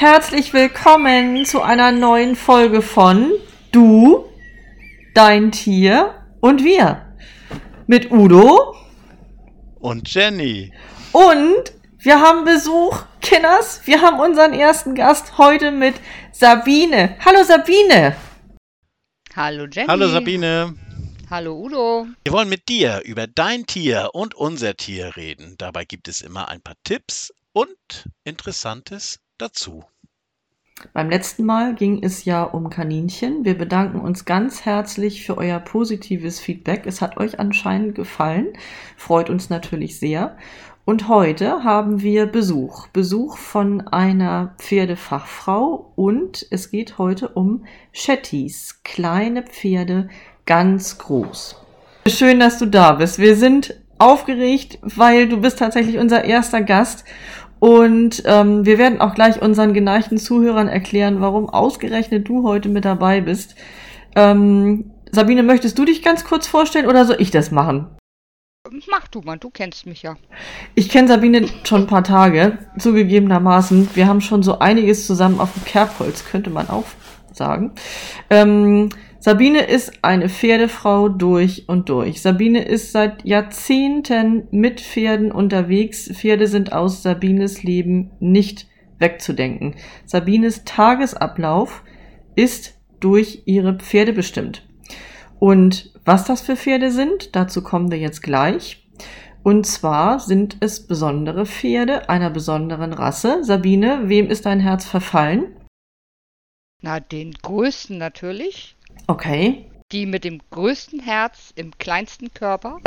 Herzlich willkommen zu einer neuen Folge von Du, dein Tier und wir. Mit Udo und Jenny. Und wir haben Besuch, Kinners. Wir haben unseren ersten Gast heute mit Sabine. Hallo Sabine. Hallo Jenny. Hallo Sabine. Hallo Udo. Wir wollen mit dir über dein Tier und unser Tier reden. Dabei gibt es immer ein paar Tipps und Interessantes dazu. Beim letzten Mal ging es ja um Kaninchen. Wir bedanken uns ganz herzlich für euer positives Feedback. Es hat euch anscheinend gefallen. Freut uns natürlich sehr. Und heute haben wir Besuch. Besuch von einer Pferdefachfrau und es geht heute um Shetties, kleine Pferde, ganz groß. Schön, dass du da bist. Wir sind aufgeregt, weil du bist tatsächlich unser erster Gast und ähm, wir werden auch gleich unseren geneigten Zuhörern erklären, warum ausgerechnet du heute mit dabei bist. Ähm, Sabine, möchtest du dich ganz kurz vorstellen oder soll ich das machen? Mach du mal, du kennst mich ja. Ich kenne Sabine schon ein paar Tage, zugegebenermaßen. Wir haben schon so einiges zusammen auf dem Kerbholz, könnte man auch sagen. Ähm, Sabine ist eine Pferdefrau durch und durch. Sabine ist seit Jahrzehnten mit Pferden unterwegs. Pferde sind aus Sabines Leben nicht wegzudenken. Sabines Tagesablauf ist durch ihre Pferde bestimmt. Und was das für Pferde sind, dazu kommen wir jetzt gleich. Und zwar sind es besondere Pferde einer besonderen Rasse. Sabine, wem ist dein Herz verfallen? Na, den größten natürlich. Okay. Die mit dem größten Herz im kleinsten Körper.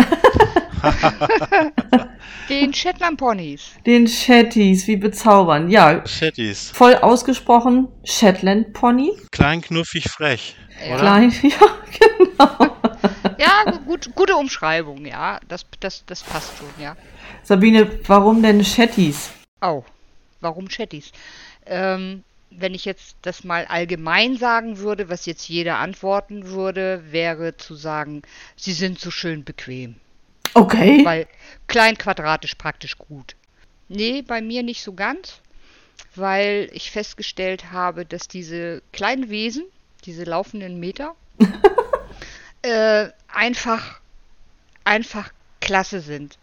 Den Shetland Ponys. Den Shetties, wie bezaubernd. Ja. Shetties. Voll ausgesprochen Shetland Pony. Klein, knuffig, frech. Ja. Klein, ja, genau. Ja, gut, gute Umschreibung, ja. Das, das, das passt schon, ja. Sabine, warum denn Shetties? Oh, warum Shetties? Ähm, wenn ich jetzt das mal allgemein sagen würde, was jetzt jeder antworten würde, wäre zu sagen, sie sind so schön bequem. Okay. Weil klein quadratisch praktisch gut. Nee, bei mir nicht so ganz, weil ich festgestellt habe, dass diese kleinen Wesen, diese laufenden Meter, äh, einfach, einfach klasse sind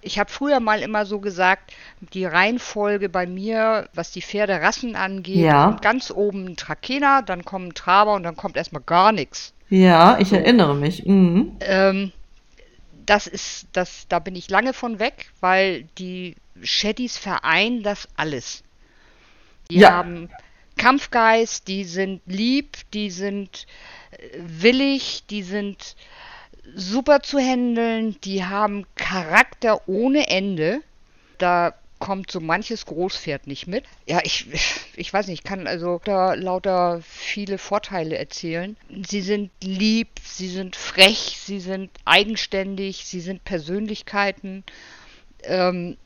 ich habe früher mal immer so gesagt, die Reihenfolge bei mir, was die Pferderassen angeht, ja. ganz oben ein Trakehner, dann kommen Traber und dann kommt erstmal gar nichts. Ja, ich erinnere mich. Mhm. Ähm, das ist, das, da bin ich lange von weg, weil die Shetties vereinen das alles. Die ja. haben Kampfgeist, die sind lieb, die sind äh, willig, die sind super zu handeln, die haben Charakter ohne Ende. Da kommt so manches Großpferd nicht mit. Ja, ich, ich weiß nicht, ich kann also da lauter viele Vorteile erzählen. Sie sind lieb, sie sind frech, sie sind eigenständig, sie sind Persönlichkeiten. Ähm,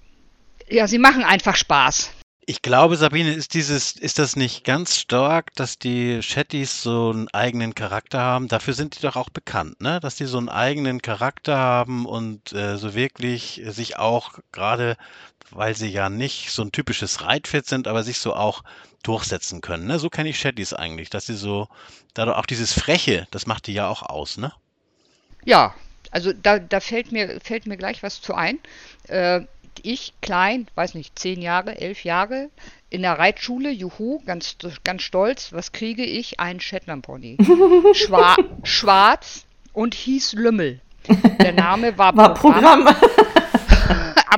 ja, sie machen einfach Spaß. Ich glaube, Sabine, ist dieses, ist das nicht ganz stark, dass die Shetties so einen eigenen Charakter haben? Dafür sind die doch auch bekannt, ne? Dass die so einen eigenen Charakter haben und äh, so wirklich sich auch gerade, weil sie ja nicht so ein typisches Reitpferd sind, aber sich so auch durchsetzen können. Ne? So kenne ich Shetties eigentlich, dass sie so, dadurch auch dieses Freche, das macht die ja auch aus, ne? Ja, also da, da fällt mir fällt mir gleich was zu ein. Äh, ich klein, weiß nicht, zehn Jahre, elf Jahre, in der Reitschule, juhu, ganz, ganz stolz, was kriege ich? Ein Shetland Pony. Schwa schwarz und hieß Lümmel. Der Name war, war Programm. Programm.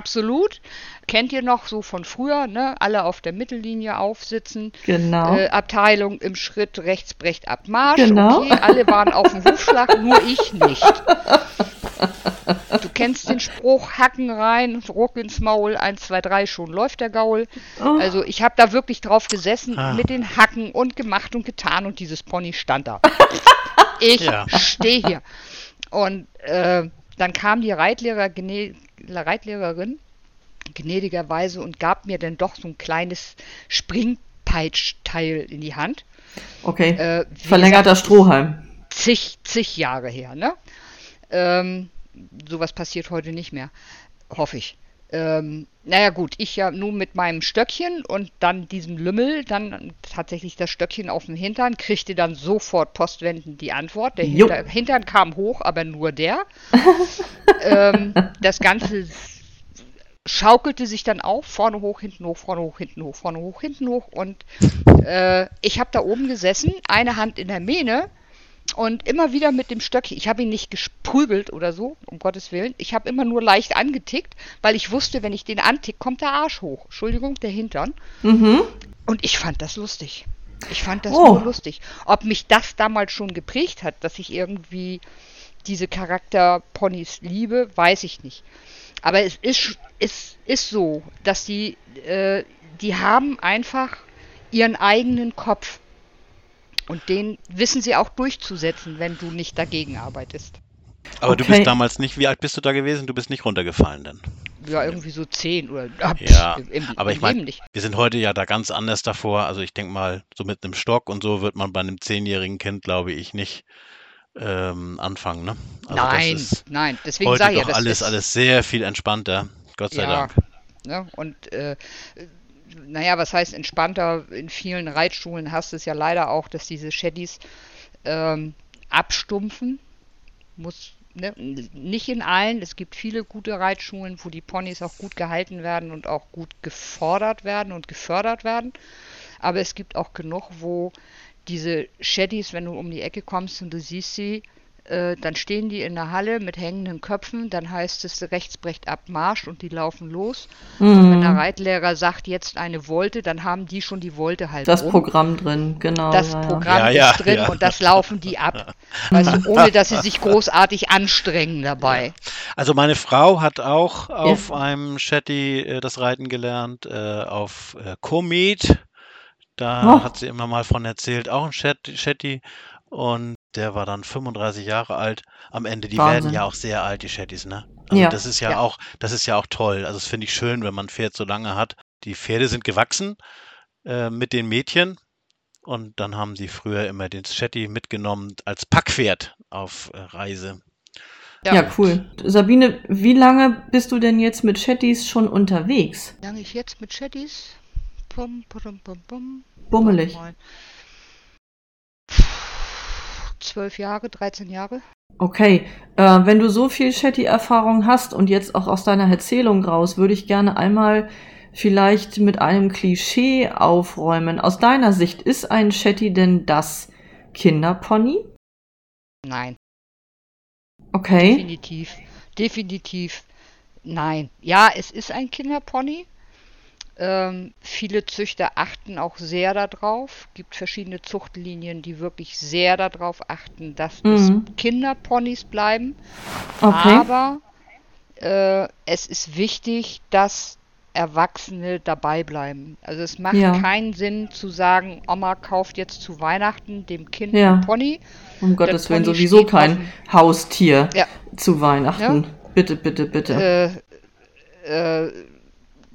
Absolut. Kennt ihr noch so von früher, ne? Alle auf der Mittellinie aufsitzen. Genau. Äh, Abteilung im Schritt rechts brecht ab Marsch. Genau. Okay, alle waren auf dem Hufschlag, nur ich nicht. Du kennst den Spruch, Hacken rein, Ruck ins Maul, 1, 2, 3, schon läuft der Gaul. Oh. Also ich habe da wirklich drauf gesessen ah. mit den Hacken und gemacht und getan und dieses Pony stand da. ich ja. stehe hier. Und äh, dann kam die Reitlehrer, Reitlehrerin gnädigerweise und gab mir dann doch so ein kleines Springpeitschteil in die Hand. Okay. Äh, Verlängerter Strohhalm. Zig, zig Jahre her, ne? Ähm, sowas passiert heute nicht mehr. Hoffe ich. Ähm, naja gut, ich ja nur mit meinem Stöckchen und dann diesem Lümmel, dann tatsächlich das Stöckchen auf dem Hintern, kriegte dann sofort postwendend die Antwort. Der Hinter Hintern kam hoch, aber nur der. ähm, das Ganze schaukelte sich dann auf, vorne hoch, hinten hoch, vorne hoch, hinten hoch, vorne hoch, hinten hoch. Und äh, ich habe da oben gesessen, eine Hand in der Mähne und immer wieder mit dem Stöckchen. Ich habe ihn nicht gesprügelt oder so, um Gottes Willen. Ich habe immer nur leicht angetickt, weil ich wusste, wenn ich den antick, kommt der Arsch hoch. Entschuldigung, der Hintern. Mhm. Und ich fand das lustig. Ich fand das oh. nur lustig. Ob mich das damals schon geprägt hat, dass ich irgendwie diese Charakterponys liebe, weiß ich nicht. Aber es ist, es ist so, dass die, äh, die haben einfach ihren eigenen Kopf. Und den wissen sie auch durchzusetzen, wenn du nicht dagegen arbeitest. Aber okay. du bist damals nicht, wie alt bist du da gewesen? Du bist nicht runtergefallen dann? Ja, irgendwie so zehn oder ab, Ja, im, aber ich meine, wir sind heute ja da ganz anders davor. Also ich denke mal, so mit einem Stock und so wird man bei einem zehnjährigen Kind, glaube ich, nicht ähm, anfangen, ne? Also nein, nein, deswegen heute sage ich ja, das alles, ist alles sehr viel entspannter, Gott sei ja, Dank. Ne? Und äh, naja, was heißt entspannter? In vielen Reitschulen hast du es ja leider auch, dass diese Shaddys ähm, abstumpfen. Muss, ne? Nicht in allen. Es gibt viele gute Reitschulen, wo die Ponys auch gut gehalten werden und auch gut gefordert werden und gefördert werden. Aber es gibt auch genug, wo diese Shaddys, wenn du um die Ecke kommst und du siehst sie, äh, dann stehen die in der Halle mit hängenden Köpfen, dann heißt es rechts brecht ab Marsch und die laufen los. Mhm. Und wenn der Reitlehrer sagt jetzt eine Wolte, dann haben die schon die Wolte halt. Das rum. Programm drin, genau. Das ja, Programm ja. ist ja, drin und das laufen die ab. Weißt du, ohne dass sie sich großartig anstrengen dabei. Also meine Frau hat auch auf einem Shetty äh, das Reiten gelernt, äh, auf äh, Komet da oh. hat sie immer mal von erzählt, auch ein Shetty. Und der war dann 35 Jahre alt. Am Ende, die Wahnsinn. werden ja auch sehr alt, die Shettys, ne? Also ja. das ist ja, ja, auch, das ist ja auch toll. Also das finde ich schön, wenn man ein Pferd so lange hat. Die Pferde sind gewachsen äh, mit den Mädchen. Und dann haben sie früher immer den Shetty mitgenommen als Packpferd auf äh, Reise. Ja. ja. cool. Sabine, wie lange bist du denn jetzt mit Shettys schon unterwegs? Wie lange ich jetzt mit Shettys? Pum, pum, pum, pum. Bummelig. Zwölf Jahre, 13 Jahre. Okay, äh, wenn du so viel Shetty-Erfahrung hast und jetzt auch aus deiner Erzählung raus, würde ich gerne einmal vielleicht mit einem Klischee aufräumen. Aus deiner Sicht, ist ein Shetty denn das Kinderpony? Nein. Okay. Definitiv. Definitiv. Nein. Ja, es ist ein Kinderpony. Ähm, viele Züchter achten auch sehr darauf. Es gibt verschiedene Zuchtlinien, die wirklich sehr darauf achten, dass mhm. es Kinderponys bleiben. Okay. Aber äh, es ist wichtig, dass Erwachsene dabei bleiben. Also es macht ja. keinen Sinn zu sagen, Oma kauft jetzt zu Weihnachten dem Kind ja. ein Pony. Um Gottes Willen sowieso kein Haustier ja. zu Weihnachten. Bitte, bitte, bitte. Äh, äh,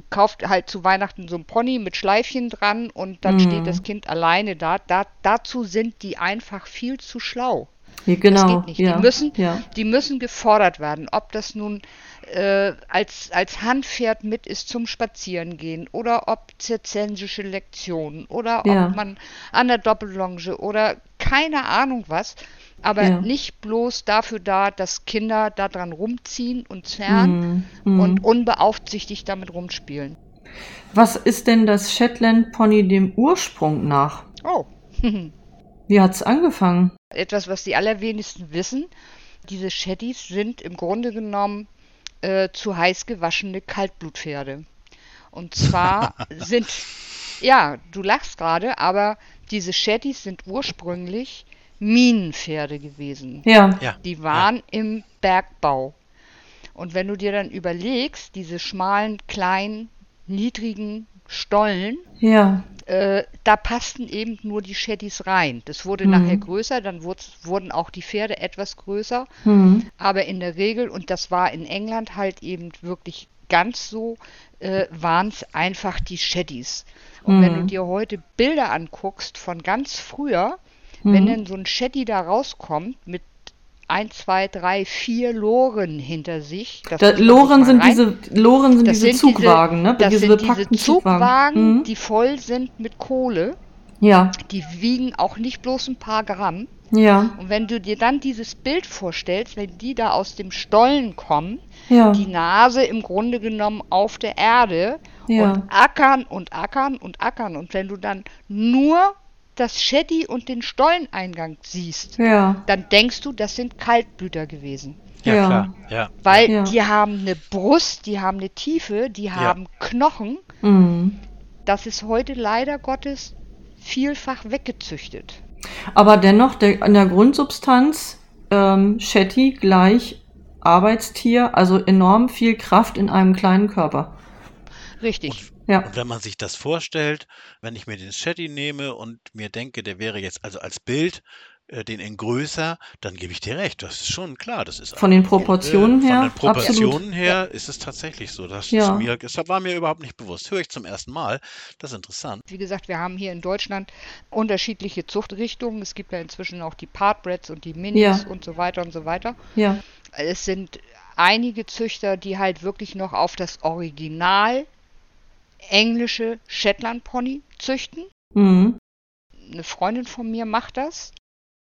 kauft halt zu Weihnachten so ein Pony mit Schleifchen dran und dann mhm. steht das Kind alleine da. da. Dazu sind die einfach viel zu schlau. Ja, genau. Das geht nicht. Ja, die, müssen, ja. die müssen gefordert werden. Ob das nun äh, als, als Handpferd mit ist zum Spazierengehen oder ob zirzensische Lektionen oder ja. ob man an der Doppellonge oder keine Ahnung was aber ja. nicht bloß dafür da, dass Kinder daran rumziehen und zerren mm, mm. und unbeaufsichtigt damit rumspielen. Was ist denn das Shetland Pony dem Ursprung nach? Oh. Wie hat's angefangen? Etwas, was die allerwenigsten wissen. Diese Shettys sind im Grunde genommen äh, zu heiß gewaschene Kaltblutpferde. Und zwar sind, ja, du lachst gerade, aber diese Shettys sind ursprünglich Minenpferde gewesen. Ja. ja. Die waren ja. im Bergbau. Und wenn du dir dann überlegst, diese schmalen, kleinen, niedrigen Stollen, ja. äh, da passten eben nur die Shaddys rein. Das wurde mhm. nachher größer, dann wurden auch die Pferde etwas größer. Mhm. Aber in der Regel, und das war in England halt eben wirklich ganz so, äh, waren es einfach die Shaddys. Und mhm. wenn du dir heute Bilder anguckst von ganz früher, Mhm. Wenn dann so ein Shetty da rauskommt mit ein, zwei, drei, vier Loren hinter sich. Da, Loren sind diese Loren sind das diese sind Zugwagen, diese, ne? Das diese sind diese Zugwagen, mhm. die voll sind mit Kohle. Ja. Die wiegen auch nicht bloß ein paar Gramm. Ja. Und wenn du dir dann dieses Bild vorstellst, wenn die da aus dem Stollen kommen, ja. die Nase im Grunde genommen auf der Erde ja. und ackern und ackern und ackern. Und wenn du dann nur das Shetty und den Stolleneingang siehst, ja. dann denkst du, das sind Kaltblüter gewesen. Ja, ja. klar. Ja. Weil ja. die haben eine Brust, die haben eine Tiefe, die haben Knochen. Mhm. Das ist heute leider Gottes vielfach weggezüchtet. Aber dennoch, der, in der Grundsubstanz ähm, Shetty gleich Arbeitstier, also enorm viel Kraft in einem kleinen Körper. Richtig. Und, ja. und wenn man sich das vorstellt, wenn ich mir den Shetty nehme und mir denke, der wäre jetzt also als Bild äh, den in größer, dann gebe ich dir recht. Das ist schon klar. Das ist von den Proportionen äh, her. Von den Proportionen absolut. her ist es tatsächlich so. Das, ja. mir, das war mir überhaupt nicht bewusst. Höre ich zum ersten Mal. Das ist interessant. Wie gesagt, wir haben hier in Deutschland unterschiedliche Zuchtrichtungen. Es gibt ja inzwischen auch die Partbreds und die Minis ja. und so weiter und so weiter. Ja. Es sind einige Züchter, die halt wirklich noch auf das Original englische Shetland Pony züchten. Mhm. Eine Freundin von mir macht das.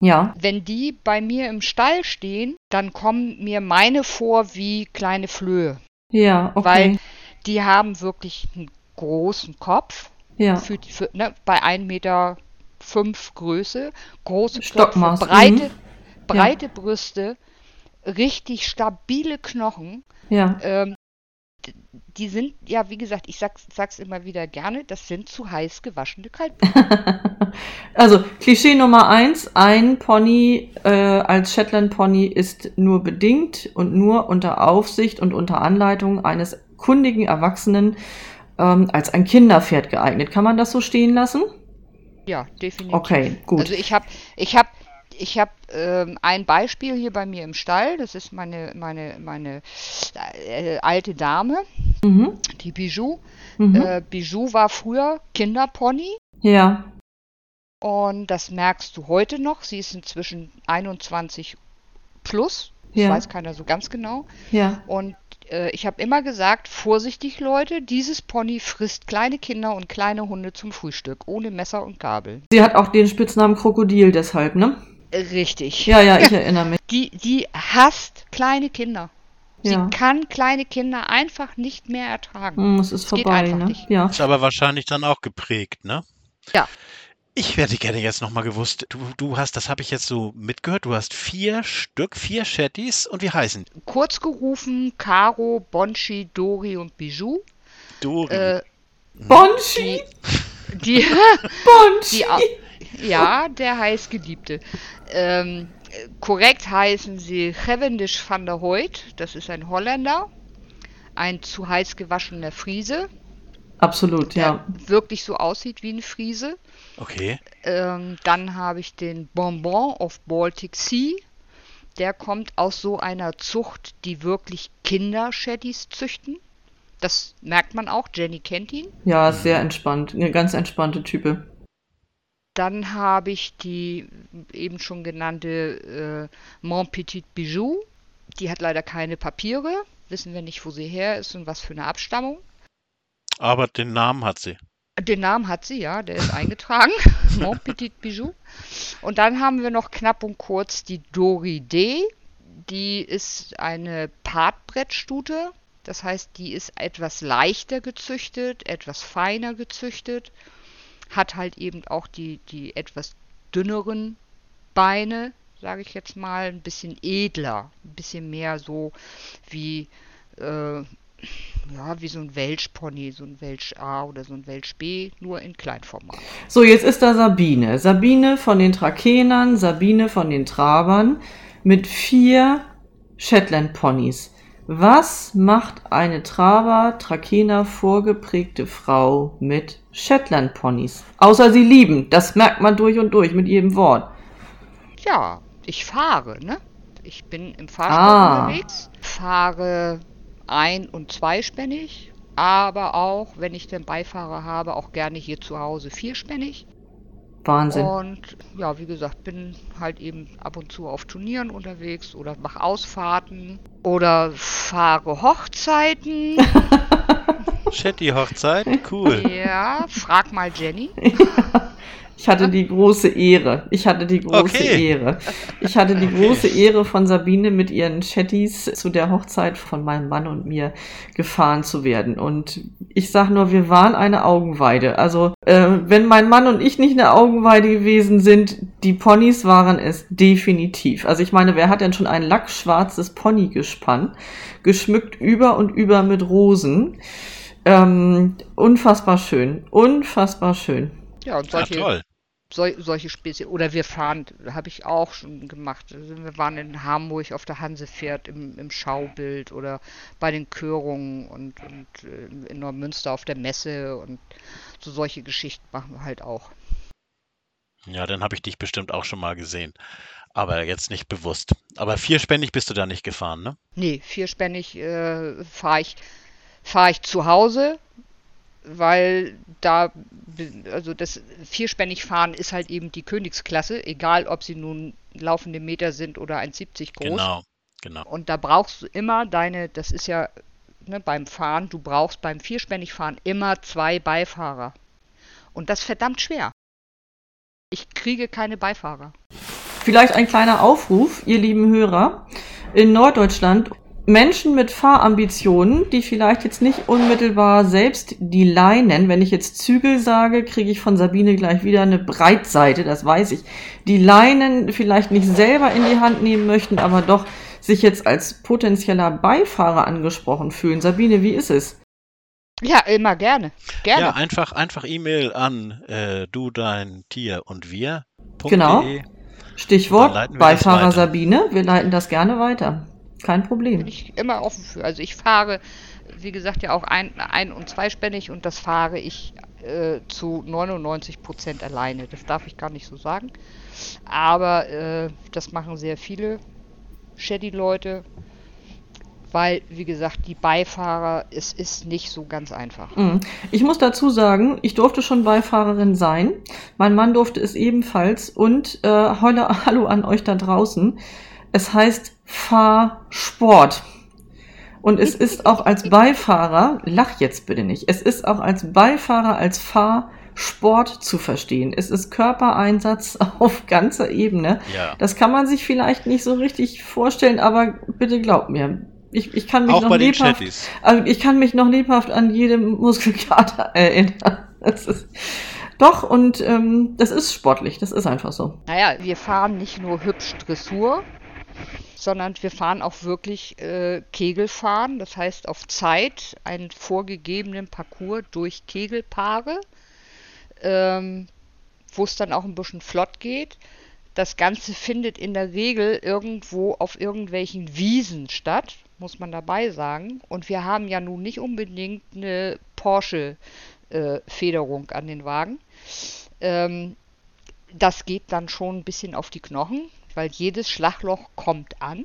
Ja. Wenn die bei mir im Stall stehen, dann kommen mir meine vor wie kleine Flöhe. Ja, okay. Weil die haben wirklich einen großen Kopf. Ja. Für, für, ne, bei 1,5 Meter fünf Größe. Große Stockmaß. Köpfe, breite, mhm. breite ja. Brüste, richtig stabile Knochen. Ja. Ähm, die sind, ja, wie gesagt, ich sag's, sag's immer wieder gerne, das sind zu heiß gewaschene Kaltblüter. also, Klischee Nummer eins, ein Pony äh, als Shetland Pony ist nur bedingt und nur unter Aufsicht und unter Anleitung eines kundigen Erwachsenen ähm, als ein Kinderpferd geeignet. Kann man das so stehen lassen? Ja, definitiv. Okay, gut. Also ich habe ich hab ich habe ähm, ein Beispiel hier bei mir im Stall. Das ist meine, meine, meine äh, alte Dame, mhm. die Bijou. Mhm. Äh, Bijou war früher Kinderpony. Ja. Und das merkst du heute noch. Sie ist inzwischen 21 plus. Das ja. weiß keiner so ganz genau. Ja. Und äh, ich habe immer gesagt, vorsichtig Leute, dieses Pony frisst kleine Kinder und kleine Hunde zum Frühstück, ohne Messer und Gabel. Sie hat auch den Spitznamen Krokodil deshalb, ne? Richtig. Ja, ja, ich erinnere mich. Die, die hasst kleine Kinder. Sie Ja. kann kleine Kinder einfach nicht mehr ertragen. Hm, es ist Es geht vorbei, einfach ne? nicht. Ja. Ist aber wahrscheinlich dann auch geprägt, ne? Ja. Ich hätte gerne jetzt nochmal gewusst, du, du hast, das habe ich jetzt so mitgehört, du hast vier Stück, vier Shetties und wie heißen die? Kurz gerufen, Caro, Bonchi, Dori und Bijou. Dori. Äh, Bonchi! die, Bonchi! die, ja, der heißgeliebte. Ähm, äh, korrekt heißen sie Cavendish van der Hoyt. Das ist ein Holländer. Ein zu heiß gewaschener Friese, Absolut, der ja. wirklich so aussieht wie ein Friese. Okay. Ähm, dann habe ich den Bonbon of Baltic Sea. Der kommt aus so einer Zucht, die wirklich Kinder-Shetties züchten. Das merkt man auch. Jenny kennt ihn. Ja, sehr entspannt. Eine ganz entspannte Type. Dann habe ich die eben schon genannte äh, Mon Petit Bijou. Die hat leider keine Papiere. Wissen wir nicht, wo sie her ist und was für eine Abstammung. Aber den Namen hat sie. Den Namen hat sie, ja, der ist eingetragen. Mon Petit Bijou. Und dann haben wir noch knapp und kurz die Dori D. Die ist eine Partbrettstute. Das heißt, die ist etwas leichter gezüchtet, etwas feiner gezüchtet. Hat halt eben auch die, die etwas dünneren Beine, sage ich jetzt mal, ein bisschen edler. Ein bisschen mehr so wie äh, ja, wie so ein Welschpony, so ein Welsch A oder so ein Welsch B, nur in Kleinformat. So, jetzt ist da Sabine. Sabine von den Trakenern, Sabine von den Trabern mit vier Shetland Ponys. Was macht eine Traber, Trakener vorgeprägte Frau mit Shetland Ponys? Außer sie lieben. Das merkt man durch und durch mit jedem Wort. Ja, ich fahre, ne? Ich bin im Fahrstuhl Ah. unterwegs, fahre ein- und zweispännig, aber auch, wenn ich den Beifahrer habe, auch gerne hier zu Hause vierspännig. Wahnsinn. Und ja, wie gesagt, bin halt eben ab und zu auf Turnieren unterwegs oder mache Ausfahrten oder fahre Hochzeiten. Shetty-Hochzeit, cool. Ja, frag mal Jenny. Ich hatte die große Ehre. Ich hatte die große Okay. Ehre. Ich hatte die Okay. große Ehre von Sabine mit ihren Chatties zu der Hochzeit von meinem Mann und mir gefahren zu werden. Und ich sag nur, wir waren eine Augenweide. Also, äh, wenn mein Mann und ich nicht eine Augenweide gewesen sind, die Ponys waren es definitiv. Also ich meine, wer hat denn schon ein lackschwarzes Pony gespannt, geschmückt über und über mit Rosen? Ähm, unfassbar schön. Unfassbar schön. Ja, und Ja, solche, toll. sol solche Späße. Oder wir fahren, habe ich auch schon gemacht. Also wir waren in Hamburg auf der Hansefährt im, im Schaubild oder bei den Körungen und, und äh, in Neumünster auf der Messe und so solche Geschichten machen wir halt auch. Ja, dann habe ich dich bestimmt auch schon mal gesehen. Aber jetzt nicht bewusst. Aber vierspännig bist du da nicht gefahren, ne? Nee, vierspännig äh, fahre ich, fahr ich zu Hause, weil da, also das vierspännig fahren ist halt eben die Königsklasse, egal ob sie nun laufende Meter sind oder 1,70 groß. Genau, genau. Und da brauchst du immer deine, das ist ja ne, beim Fahren, du brauchst beim Vierspännigfahren immer zwei Beifahrer. Und das ist verdammt schwer. Ich kriege keine Beifahrer. Vielleicht ein kleiner Aufruf, ihr lieben Hörer. In Norddeutschland Menschen mit Fahrambitionen, die vielleicht jetzt nicht unmittelbar selbst die Leinen, wenn ich jetzt Zügel sage, kriege ich von Sabine gleich wieder eine Breitseite, das weiß ich. Die Leinen vielleicht nicht selber in die Hand nehmen möchten, aber doch sich jetzt als potenzieller Beifahrer angesprochen fühlen. Sabine, wie ist es? Ja, immer gerne. Gerne. Ja, einfach, einfach E-Mail an äh, du, dein Tier und wir. Genau. .de. Stichwort Beifahrer. Sabine. Wir leiten das gerne weiter. Kein bin Problem. ich immer offen für. Also ich fahre, wie gesagt, ja auch ein, ein- und zweispännig und das fahre ich äh, zu 99 Prozent alleine. Das darf ich gar nicht so sagen. Aber äh, das machen sehr viele Shady-Leute, weil, wie gesagt, die Beifahrer, es ist nicht so ganz einfach. Mhm. Ich muss dazu sagen, ich durfte schon Beifahrerin sein. Mein Mann durfte es ebenfalls. Und äh, heule, hallo an euch da draußen. Es heißt Fahrsport. Und es ist auch als Beifahrer, lach jetzt bitte nicht, es ist auch als Beifahrer, als Fahrsport zu verstehen. Es ist Körpereinsatz auf ganzer Ebene. Ja. Das kann man sich vielleicht nicht so richtig vorstellen, aber bitte glaubt mir. Ich, ich kann mich Auch noch bei den lebhaft also ich kann mich noch lebhaft an jede Muskelkater erinnern. Das ist, doch, und ähm, das ist sportlich, das ist einfach so. Naja, wir fahren nicht nur hübsch Dressur, sondern wir fahren auch wirklich äh, Kegelfahren. Das heißt auf Zeit einen vorgegebenen Parcours durch Kegelpaare, ähm, wo es dann auch ein bisschen flott geht. Das Ganze findet in der Regel irgendwo auf irgendwelchen Wiesen statt, muss man dabei sagen. Und wir haben ja nun nicht unbedingt eine Porsche-Federung an den Wagen. Ähm, das geht dann schon ein bisschen auf die Knochen, weil jedes Schlagloch kommt an.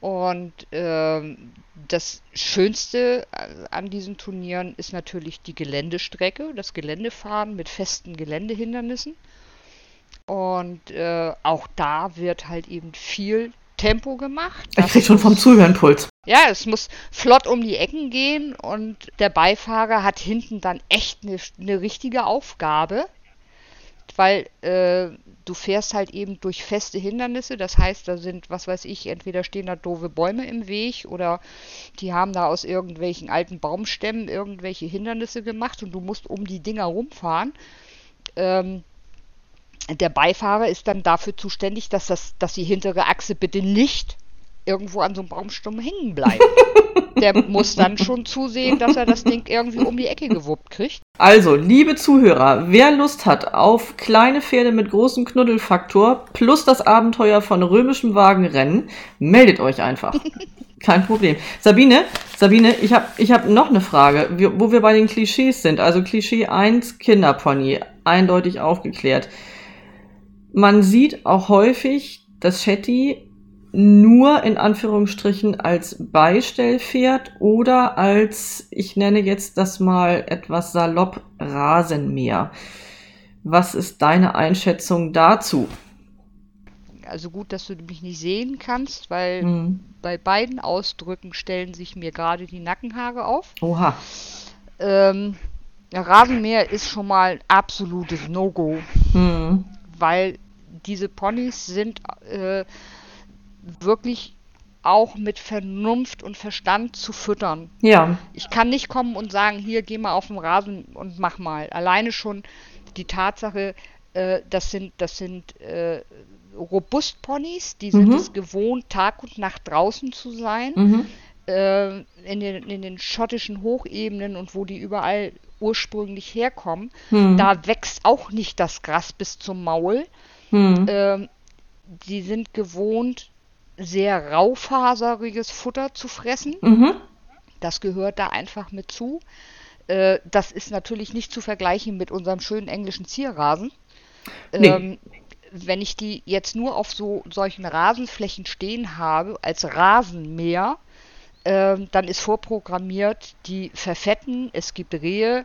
Und ähm, das Schönste äh, an diesen Turnieren ist natürlich die Geländestrecke, das Geländefahren mit festen Geländehindernissen. Und äh, auch da wird halt eben viel Tempo gemacht. Ich Das krieg schon vom Zuhören Puls. ja, es muss flott um die Ecken gehen und der Beifahrer hat hinten dann echt eine, eine richtige Aufgabe, weil äh, du fährst halt eben durch feste Hindernisse. Das heißt, da sind, was weiß ich, entweder stehen da doofe Bäume im Weg oder die haben da aus irgendwelchen alten Baumstämmen irgendwelche Hindernisse gemacht und du musst um die Dinger rumfahren. Ähm, der Beifahrer ist dann dafür zuständig, dass, das, dass die hintere Achse bitte nicht irgendwo an so einem Baumstumm hängen bleibt. Der muss dann schon zusehen, dass er das Ding irgendwie um die Ecke gewuppt kriegt. Also, liebe Zuhörer, wer Lust hat auf kleine Pferde mit großem Knuddelfaktor plus das Abenteuer von römischem Wagenrennen, meldet euch einfach. Kein Problem. Sabine, Sabine, ich habe ich hab noch eine Frage, wo wir bei den Klischees sind. Also Klischee 1, Kinderpony, eindeutig aufgeklärt. Man sieht auch häufig das Shetty nur in Anführungsstrichen als Beistellpferd oder als, ich nenne jetzt das mal etwas salopp, Rasenmäher. Was ist deine Einschätzung dazu? Also gut, dass du mich nicht sehen kannst, weil Hm. bei beiden Ausdrücken stellen sich mir gerade die Nackenhaare auf. Oha. Ähm, Rasenmäher ist schon mal ein absolutes No-Go, Hm. weil diese Ponys sind äh, wirklich auch mit Vernunft und Verstand zu füttern. Ja. Ich kann nicht kommen und sagen, hier geh mal auf den Rasen und mach mal. Alleine schon die Tatsache, äh, das sind, das sind äh, Robustponys, die sind Mhm. es gewohnt, Tag und Nacht draußen zu sein. Mhm. äh, in, den, in den schottischen Hochebenen und wo die überall ursprünglich herkommen, Hm. da wächst auch nicht das Gras bis zum Maul. Hm. Ähm, die sind gewohnt, sehr raufaseriges Futter zu fressen. Mhm. Das gehört da einfach mit zu. Äh, das ist natürlich nicht zu vergleichen mit unserem schönen englischen Zierrasen. Nee. Ähm, wenn ich die jetzt nur auf so solchen Rasenflächen stehen habe, als Rasenmäher, ähm, dann ist vorprogrammiert, die verfetten, es gibt Rehe,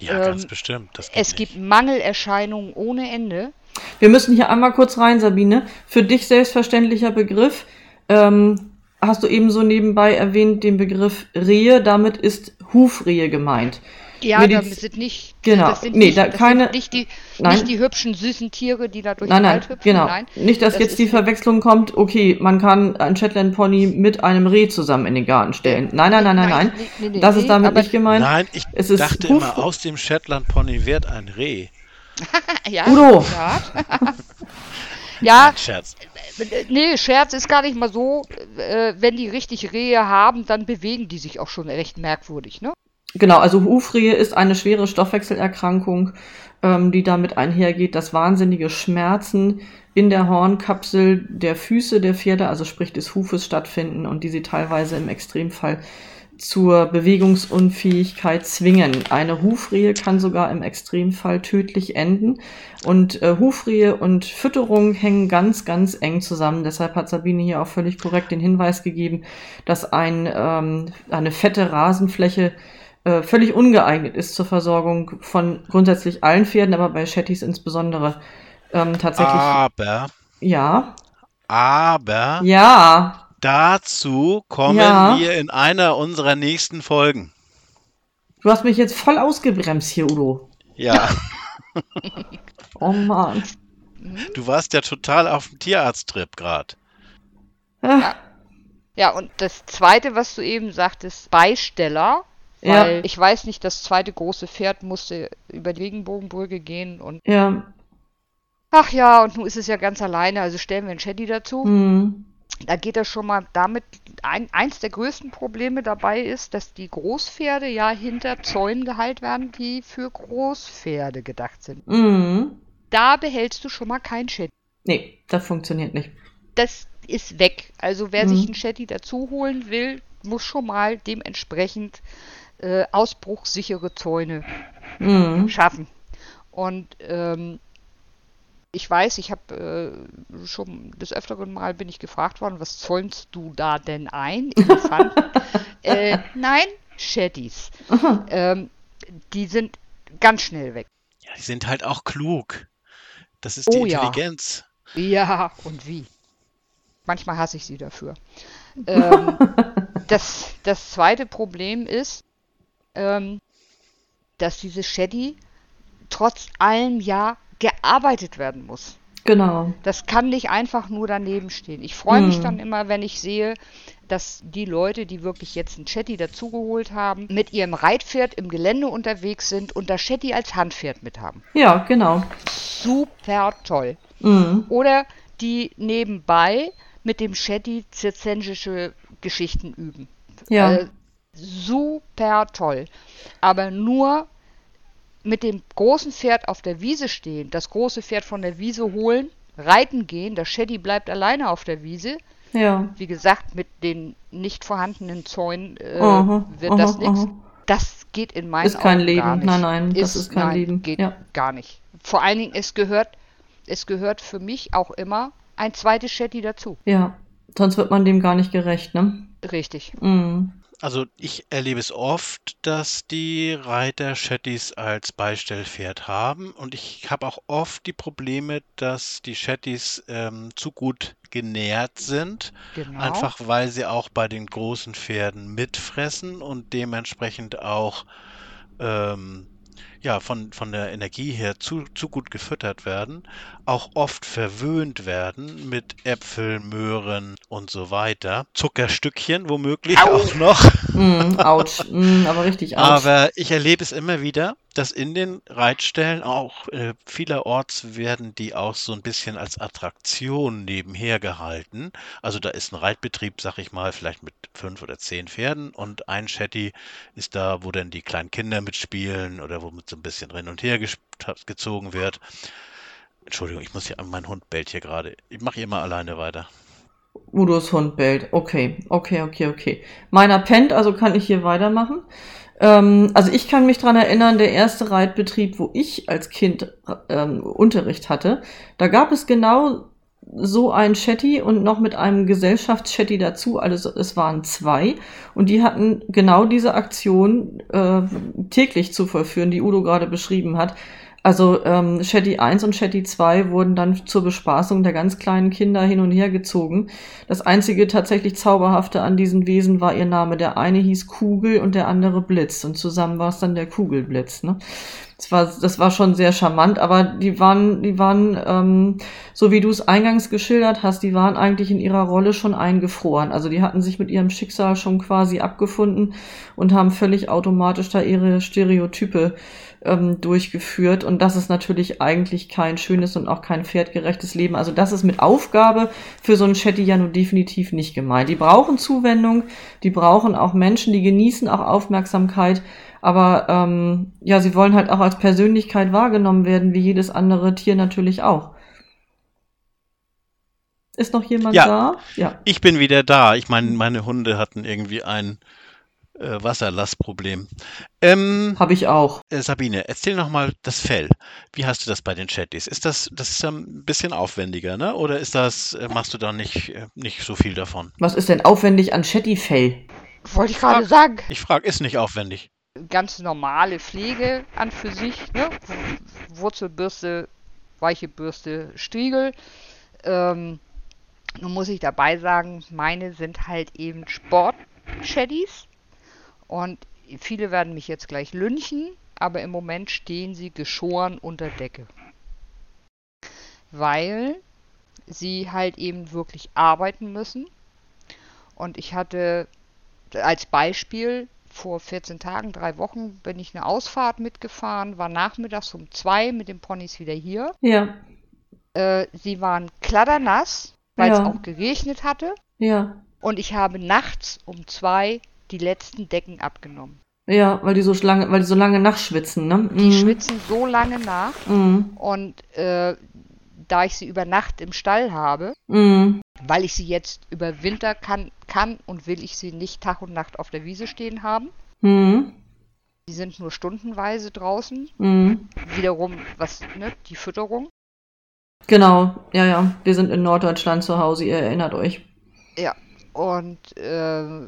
Ja, Ähm, ganz bestimmt. Es nicht. gibt Mangelerscheinungen ohne Ende. Wir müssen hier einmal kurz rein, Sabine. Für dich selbstverständlicher Begriff. Ähm, hast du eben so nebenbei erwähnt den Begriff Rehe. Damit ist Hufrehe gemeint. Ja, Mediz- damit sind nicht, Genau. das sind Nee, nicht, da das keine- sind nicht, die, Nein. nicht die hübschen, süßen Tiere, die da durch Nein, den nein, Wald hüpfen. genau. Nein, Nicht, dass das jetzt die Verwechslung kommt, okay, man kann ein Shetland Pony mit einem Reh zusammen in den Garten stellen. Nein, nein, nein, nein, nein. nee, nee, nee, Das ist damit nicht gemeint. Nein, ich Es ist dachte Huf- immer, aus dem Shetland Pony wird ein Reh. Ja, Udo. Ja, ja Scherz. äh, nee, Scherz ist gar nicht mal so. Äh, wenn die richtig Rehe haben, dann bewegen die sich auch schon recht merkwürdig, ne? Genau, also Hufrehe ist eine schwere Stoffwechselerkrankung, ähm, die damit einhergeht, dass wahnsinnige Schmerzen in der Hornkapsel der Füße der Pferde, also sprich des Hufes, stattfinden und die sie teilweise im Extremfall zur Bewegungsunfähigkeit zwingen. Eine Hufrehe kann sogar im Extremfall tödlich enden. Und äh, Hufrehe und Fütterung hängen ganz, ganz eng zusammen. Deshalb hat Sabine hier auch völlig korrekt den Hinweis gegeben, dass ein, ähm, eine fette Rasenfläche äh, völlig ungeeignet ist zur Versorgung von grundsätzlich allen Pferden, aber bei Shetties insbesondere ähm, tatsächlich. Aber, Ja, aber, ja, dazu kommen Ja. wir in einer unserer nächsten Folgen. du hast mich jetzt voll ausgebremst hier, Udo. Ja, Oh Mann. du warst ja total auf dem Tierarzttrip gerade. Ah, Ja, und das zweite, was du eben sagtest, Beisteller. Ja. Weil ich weiß nicht, das zweite große Pferd musste über die Regenbogenbrücke gehen und ja, ach ja, und nun ist es ja ganz alleine, also stellen wir einen Shetty dazu. hm, Da geht das schon mal damit, ein, eins der größten Probleme dabei ist, dass die Großpferde ja hinter Zäunen gehalten werden, die für Großpferde gedacht sind. hm. Da behältst du schon mal kein Shetty. Nee, das funktioniert nicht. Das ist weg. Also wer Mhm. sich einen Shetty dazu holen will, muss schon mal dementsprechend äh, ausbruchssichere Zäune Hm, schaffen. Und ähm, ich weiß, ich habe äh, schon des Öfteren mal bin ich gefragt worden, was zäumst du da denn ein? Elefanten? äh, nein, aha. Ähm, die sind ganz schnell weg. Ja, die sind halt auch klug. Das ist Oh die ja. Intelligenz. Ja, und wie? Manchmal hasse ich sie dafür. Ähm, das, das zweite Problem ist, ähm, dass dieses Shetty trotz allem ja gearbeitet werden muss. Genau. Das kann nicht einfach nur daneben stehen. Ich freue mich Hm. dann immer, wenn ich sehe, dass die Leute, die wirklich jetzt ein Shetty dazugeholt haben, mit ihrem Reitpferd im Gelände unterwegs sind und das Shetty als Handpferd mit haben. Ja, genau. Super toll. Hm, Oder die nebenbei mit dem Shetty zirzensische Geschichten üben. ja, Äh, super toll. Aber nur mit dem großen Pferd auf der Wiese stehen, das große Pferd von der Wiese holen, reiten gehen, das Shetty bleibt alleine auf der Wiese. ja. Wie gesagt, mit den nicht vorhandenen Zäunen äh, Aha, wird das aha, nichts. aha. Das geht in meinen Ist kein Augen Leben. gar nicht. Nein, nein, das ist kein nein, Leben. Geht Ja. gar nicht. Vor allen Dingen, es gehört, es gehört für mich auch immer ein zweites Shetty dazu. Ja. Sonst wird man dem gar nicht gerecht, ne? Richtig. Hm. Also ich erlebe es oft, dass die Reiter Shetties als Beistellpferd haben und ich habe auch oft die Probleme, dass die Shetties ähm, zu gut genährt sind, Genau. einfach weil sie auch bei den großen Pferden mitfressen und dementsprechend auch ähm, ja, von, von der Energie her zu, zu gut gefüttert werden, auch oft verwöhnt werden mit Äpfeln, Möhren und so weiter. Zuckerstückchen womöglich Au. auch noch. Mm, ouch. Mm, aber richtig ouch. Aber ich erlebe es immer wieder, dass in den Reitstellen auch äh, vielerorts werden die auch so ein bisschen als Attraktion nebenher gehalten. Also da ist ein Reitbetrieb, sag ich mal, vielleicht mit fünf oder zehn Pferden und ein Shetty ist da, wo dann die kleinen Kinder mitspielen oder womit so ein bisschen hin und her gezogen wird. Entschuldigung, ich muss hier, mein Hund bellt hier gerade. Ich mache hier mal alleine weiter. Udos Hund bellt. Okay, okay, okay, okay. Meiner pennt, also kann ich hier weitermachen. Ähm, also ich kann mich dran erinnern, der erste Reitbetrieb, wo ich als Kind ähm, Unterricht hatte, da gab es genau so ein Shetty und noch mit einem Gesellschaftsshetty dazu. Also es waren zwei und die hatten genau diese Aktion äh, täglich zu vollführen, die Udo gerade beschrieben hat. Also ähm, Shetty 1 und Shetty 2 wurden dann zur Bespaßung der ganz kleinen Kinder hin und her gezogen. Das einzige tatsächlich Zauberhafte an diesen Wesen war ihr Name. Der eine hieß Kugel und der andere Blitz. Und zusammen war es dann der Kugelblitz. Ne? Das war, das war schon sehr charmant, aber die waren, die waren, ähm, so wie du es eingangs geschildert hast, die waren eigentlich in ihrer Rolle schon eingefroren. Also die hatten sich mit ihrem Schicksal schon quasi abgefunden und haben völlig automatisch da ihre Stereotype ähm, durchgeführt. Und das ist natürlich eigentlich kein schönes und auch kein pferdgerechtes Leben. Also das ist mit Aufgabe für so ein Shetty ja nun definitiv nicht gemeint. Die brauchen Zuwendung, die brauchen auch Menschen, die genießen auch Aufmerksamkeit. Aber ähm, ja, sie wollen halt auch als Persönlichkeit wahrgenommen werden, wie jedes andere Tier natürlich auch. Ist noch jemand Ja. da? Ja. Ich bin wieder da. Ich meine, meine Hunde hatten irgendwie ein äh, Wasserlastproblem. Ähm, Habe ich auch. äh, Sabine, erzähl noch mal das Fell. Wie hast du das bei den Chatties? Ist das, das ist ein bisschen aufwendiger, ne? Oder ist das, äh, machst du da nicht, äh, nicht so viel davon? Was ist denn aufwendig an Shetty-Fell? Wollte ich gerade sagen. Ich frage, ist nicht aufwendig. Ganz normale Pflege an für sich, ne? Wurzelbürste, weiche Bürste, Striegel. Ähm, nun muss ich dabei sagen, meine sind halt eben Sport-Shaddies. Und viele werden mich jetzt gleich lynchen, aber im Moment stehen sie geschoren unter Decke. Weil sie halt eben wirklich arbeiten müssen. Und ich hatte als Beispiel vor 14 Tagen, drei Wochen, bin ich eine Ausfahrt mitgefahren, war nachmittags um zwei mit den Ponys wieder hier. Ja, Äh, sie waren kladdernass, weil es Ja. auch geregnet hatte. ja, Und ich habe nachts um zwei die letzten Decken abgenommen. ja, weil die so lange, weil die so lange nachschwitzen, ne? Die Mhm. schwitzen so lange nach. Mhm. Und äh, da ich sie über Nacht im Stall habe, Mhm. weil ich sie jetzt über Winter kann, kann und will ich sie nicht Tag und Nacht auf der Wiese stehen haben. Mhm. Die sind nur stundenweise draußen. Mhm. Wiederum, was, ne, die Fütterung. Genau, ja, ja. Wir sind in Norddeutschland zu Hause, ihr erinnert euch. Ja, und äh,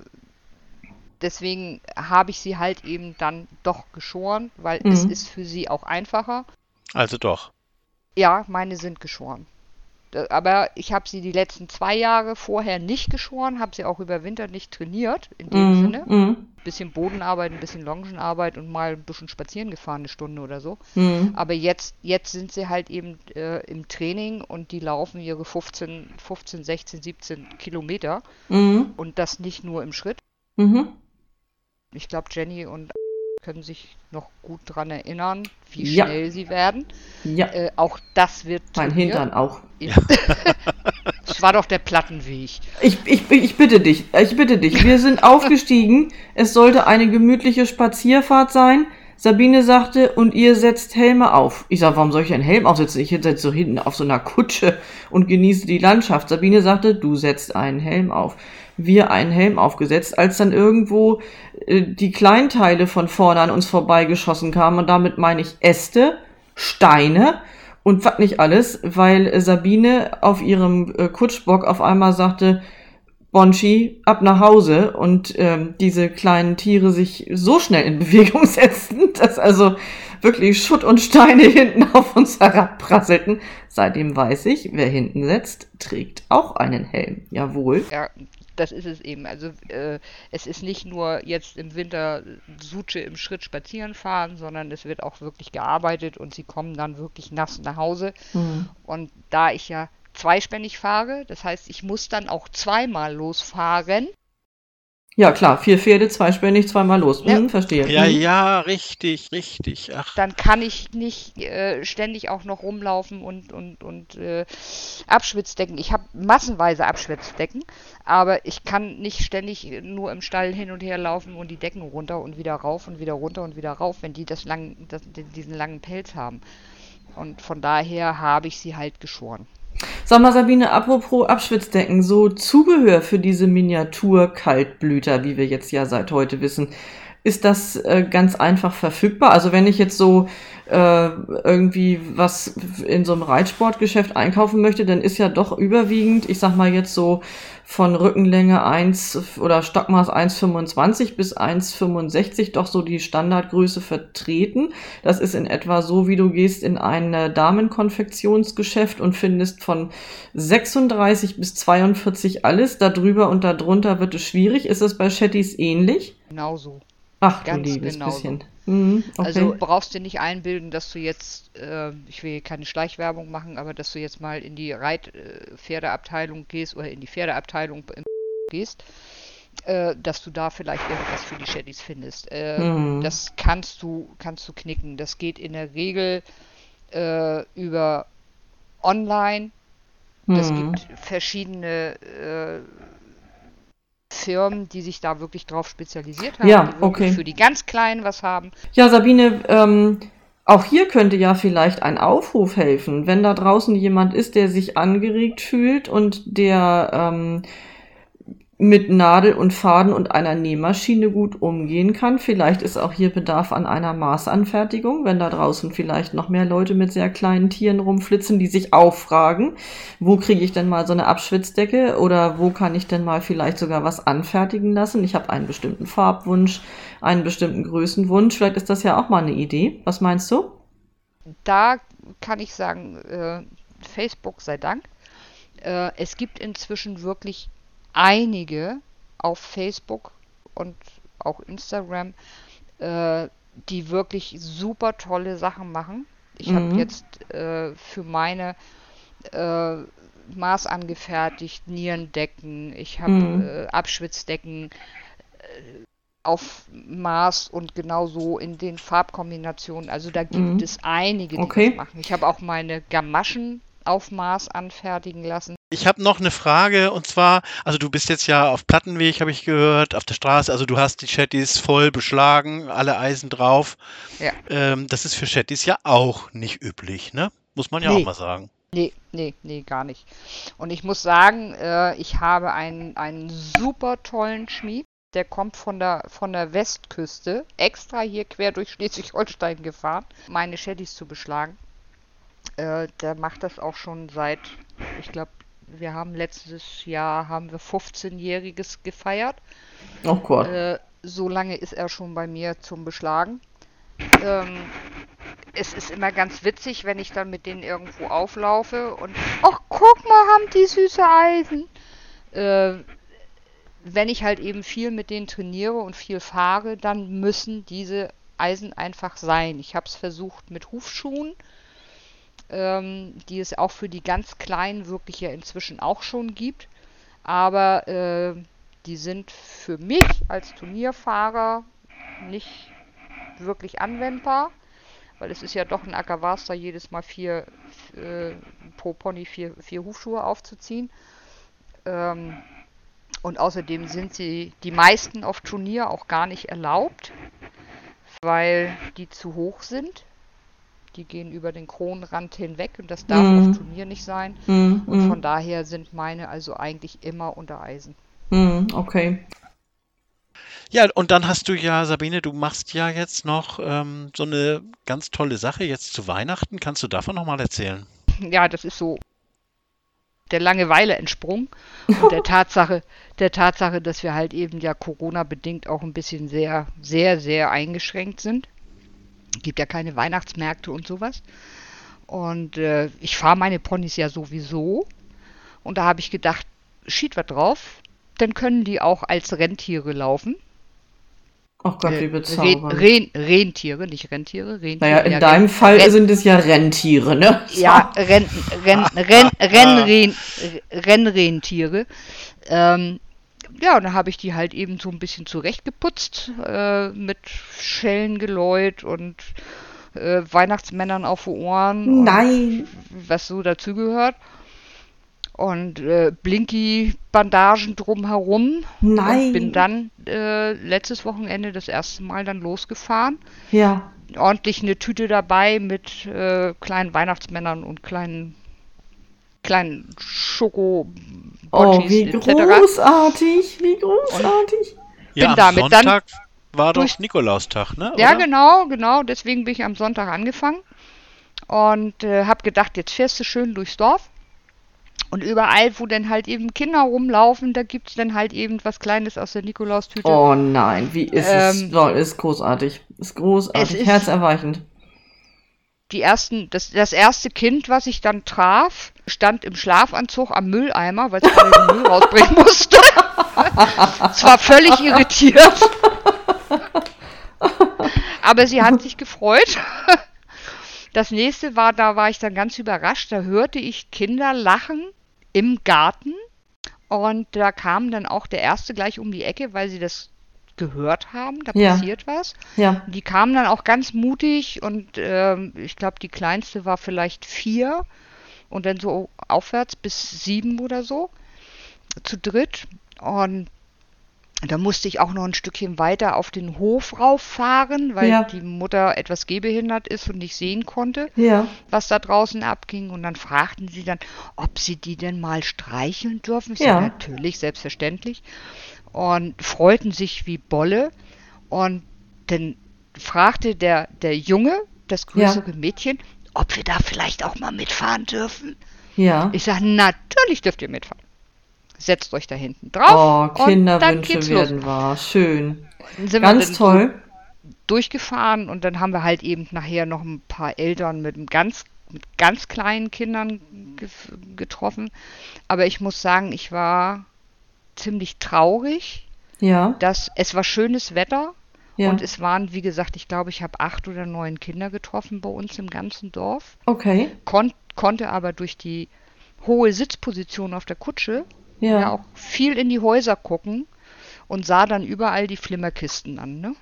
deswegen habe ich sie halt eben dann doch geschoren, weil es Mhm. ist für sie auch einfacher. Also doch. Ja, meine sind geschoren. Aber ich habe sie die letzten zwei Jahre vorher nicht geschoren, habe sie auch über Winter nicht trainiert, in dem Mhm. Sinne. Mhm. Bisschen Bodenarbeit, ein bisschen Longenarbeit und mal ein bisschen spazieren gefahren, eine Stunde oder so. Mhm. Aber jetzt, jetzt sind sie halt eben äh, im Training und die laufen ihre 15, 15, 16, 17 Kilometer Mhm. und das nicht nur im Schritt. Mhm. Ich glaube, Jenny und können sich noch gut dran erinnern, wie Ja. schnell sie werden. Ja, Äh, auch das wird mein trainiert. Hintern auch. Es war doch der Plattenweg. Ich, ich, ich bitte dich, ich bitte dich. Wir sind aufgestiegen. Es sollte eine gemütliche Spazierfahrt sein. Sabine sagte, und ihr setzt Helme auf. Ich sag, warum soll ich einen Helm aufsetzen? Ich sitze so hinten auf so einer Kutsche und genieße die Landschaft. Sabine sagte, du setzt einen Helm auf. Wir einen Helm aufgesetzt, als dann irgendwo äh, die Kleinteile von vorne an uns vorbeigeschossen kamen. Und damit meine ich Äste, Steine und was nicht alles, weil äh, Sabine auf ihrem äh, Kutschbock auf einmal sagte, Bonchi ab nach Hause und ähm, diese kleinen Tiere sich so schnell in Bewegung setzten, dass also wirklich Schutt und Steine hinten auf uns herabprasselten. Seitdem weiß ich, wer hinten setzt, trägt auch einen Helm. Jawohl. Ja, das ist es eben. Also äh, es ist nicht nur jetzt im Winter Suche im Schritt spazieren fahren, sondern es wird auch wirklich gearbeitet und sie kommen dann wirklich nass nach Hause. Mhm. Und da ich ja zweispännig fahre. Das heißt, ich muss dann auch zweimal losfahren. Ja, klar, vier Pferde, zweispännig, zweimal los. Ja. Hm, verstehe. Ja, hm. ja, richtig, richtig. Ach. Dann kann ich nicht äh, ständig auch noch rumlaufen und, und, und äh, Abschwitzdecken. Ich habe massenweise Abschwitzdecken, aber ich kann nicht ständig nur im Stall hin und her laufen und die Decken runter und wieder rauf und wieder runter und wieder rauf, wenn die das lang, das, diesen langen Pelz haben. Und von daher habe ich sie halt geschoren. Sag mal, Sabine, apropos Abschwitzdecken, so Zubehör für diese Miniatur-Kaltblüter, wie wir jetzt ja seit heute wissen, ist das äh, ganz einfach verfügbar? Also wenn ich jetzt so äh, irgendwie was in so einem Reitsportgeschäft einkaufen möchte, dann ist ja doch überwiegend, ich sag mal jetzt so von Rückenlänge 1 oder Stockmaß 1,25 bis 1,65 doch so die Standardgröße vertreten. Das ist in etwa so, wie du gehst in ein Damenkonfektionsgeschäft und findest von 36 bis 42 alles. Darüber und darunter wird es schwierig. Ist es bei Chattys ähnlich? Genauso. Ach, Ganz du liebes genauso. bisschen. Mhm, okay. Also brauchst du nicht einbilden, dass du jetzt, äh, ich will keine Schleichwerbung machen, aber dass du jetzt mal in die Reitpferdeabteilung gehst oder in die Pferdeabteilung gehst, äh, dass du da vielleicht irgendwas für die Shaddys findest. Äh, mhm. Das kannst du, kannst du knicken. Das geht in der Regel äh, über online. Es mhm. gibt verschiedene äh, Firmen, die sich da wirklich drauf spezialisiert haben, ja, die okay. für die ganz Kleinen was haben. Ja, Sabine, ähm, auch hier könnte ja vielleicht ein Aufruf helfen, wenn da draußen jemand ist, der sich angeregt fühlt und der ähm, mit Nadel und Faden und einer Nähmaschine gut umgehen kann. Vielleicht ist auch hier Bedarf an einer Maßanfertigung, wenn da draußen vielleicht noch mehr Leute mit sehr kleinen Tieren rumflitzen, die sich auch fragen, wo kriege ich denn mal so eine Abschwitzdecke oder wo kann ich denn mal vielleicht sogar was anfertigen lassen? Ich habe einen bestimmten Farbwunsch, einen bestimmten Größenwunsch. Vielleicht ist das ja auch mal eine Idee. Was meinst du? Da kann ich sagen, äh, Facebook sei Dank. Äh, es gibt inzwischen wirklich einige auf Facebook und auch Instagram, äh, die wirklich super tolle Sachen machen. Ich mhm. habe jetzt äh, für meine äh, Maß angefertigt Nierendecken, ich habe mhm. Äh, Abschwitzdecken äh, auf Maß und genauso in den Farbkombinationen. Also da gibt mhm. es einige, die okay. das machen. Ich habe auch meine Gamaschen auf Maß anfertigen lassen. Ich habe noch eine Frage und zwar, also du bist jetzt ja auf Plattenweg, habe ich gehört, auf der Straße, also du hast die Chattys voll beschlagen, alle Eisen drauf. Ja. Ähm, das ist für Chattys ja auch nicht üblich, ne? Muss man ja nee. auch mal sagen. Nee, nee, nee, gar nicht. Und ich muss sagen, äh, ich habe einen, einen super tollen Schmied. Der kommt von der, von der Westküste, extra hier quer durch Schleswig-Holstein gefahren, meine Chattys zu beschlagen. Äh, der macht das auch schon seit, ich glaube, wir haben letztes Jahr haben wir 15-jähriges gefeiert. Oh Gott. Äh, so lange ist er schon bei mir zum Beschlagen. Ähm, es ist immer ganz witzig, wenn ich dann mit denen irgendwo auflaufe und ach guck mal, haben die süße Eisen. Äh, wenn ich halt eben viel mit denen trainiere und viel fahre, dann müssen diese Eisen einfach sein. Ich habe es versucht mit Hufschuhen ähm, die es auch für die ganz Kleinen wirklich ja inzwischen auch schon gibt. Aber äh, die sind für mich als Turnierfahrer nicht wirklich anwendbar, weil es ist ja doch ein Ackerwaster, jedes Mal vier äh, pro Pony vier, vier Hufschuhe aufzuziehen. Ähm, und außerdem sind sie die meisten auf Turnier auch gar nicht erlaubt, weil die zu hoch sind die gehen über den Kronenrand hinweg und das darf mhm. auf Turnier nicht sein. Mhm. Und von mhm. daher sind meine also eigentlich immer unter Eisen. Mhm. Okay. Ja, und dann hast du ja, Sabine, du machst ja jetzt noch ähm, so eine ganz tolle Sache jetzt zu Weihnachten. Kannst du davon nochmal erzählen? Ja, das ist so der Langeweile entsprungen und der Tatsache, der Tatsache, dass wir halt eben ja Corona-bedingt auch ein bisschen sehr, sehr, sehr eingeschränkt sind. Gibt ja keine Weihnachtsmärkte und sowas. Und äh, ich fahre meine Ponys ja sowieso. Und da habe ich gedacht, schied was drauf. Dann können die auch als Rentiere laufen. Ach Gott, wie Äh, bezaubernd. Ren, Ren, Rentiere, nicht Rentiere. Rentiere naja, in ja, deinem Ren- Fall Ren- sind es ja Rentiere, ne? Ja, Renn, Renn, Renn, Rennren, Rennrentiere. Ähm, ja, und dann habe ich die halt eben so ein bisschen zurechtgeputzt, äh, mit Schellengeläut und äh, Weihnachtsmännern auf den Ohren. Nein. Was so dazugehört. Und äh, Blinky-Bandagen drumherum. Nein. Und bin dann äh, letztes Wochenende das erste Mal dann losgefahren Ja. ordentlich eine Tüte dabei mit äh, kleinen Weihnachtsmännern und kleinen kleinen Schoko Oh, wie großartig, wie großartig. Ja, Bin am damit dann Sonntag war doch durch- Nikolaustag, ne? Ja, oder? genau, genau. Deswegen bin ich am Sonntag angefangen und äh, habe gedacht, jetzt fährst du schön durchs Dorf. Und überall, wo dann halt eben Kinder rumlaufen, da gibt es dann halt eben was Kleines aus der Nikolaustüte. Oh nein, wie ist es? Ähm, Toll, ist großartig. Ist großartig, es ist- herzerweichend. Die ersten, das, das erste Kind, was ich dann traf, stand im Schlafanzug am Mülleimer, weil gerade den Müll rausbringen musste. Es war völlig irritiert. Aber sie hat sich gefreut. Das nächste war, da war ich dann ganz überrascht, da hörte ich Kinder lachen im Garten und da kam dann auch der erste gleich um die Ecke, weil sie das gehört haben, da Ja. passiert was. Ja. Die kamen dann auch ganz mutig und ähm, ich glaube, die kleinste war vielleicht vier und dann so aufwärts bis sieben oder so zu dritt. Und da musste ich auch noch ein Stückchen weiter auf den Hof rauffahren, weil Ja. die Mutter etwas gehbehindert ist und nicht sehen konnte, Ja. was da draußen abging. Und dann fragten sie dann, ob sie die denn mal streicheln dürfen. Ich Ja. sag, natürlich, selbstverständlich. Und freuten sich wie Bolle. Und dann fragte der, der Junge, das größere Mädchen, ob wir da vielleicht auch mal mitfahren dürfen. Ja. Ich sage, natürlich dürft ihr mitfahren. Setzt euch da hinten drauf. Oh, Kinderwünsche werden wahr. Schön. Dann sind wir Ganz toll. durchgefahren und dann haben wir halt eben nachher noch ein paar Eltern mit einem ganz mit ganz kleinen Kindern ge getroffen. Aber ich muss sagen, ich war ziemlich traurig, Ja. dass es war schönes Wetter Ja. und es waren, wie gesagt, ich glaube, ich habe acht oder neun Kinder getroffen bei uns im ganzen Dorf. Okay. Kon konnte aber durch die hohe Sitzposition auf der Kutsche ja. Ja. auch viel in die Häuser gucken und sah dann überall die Flimmerkisten an, ne?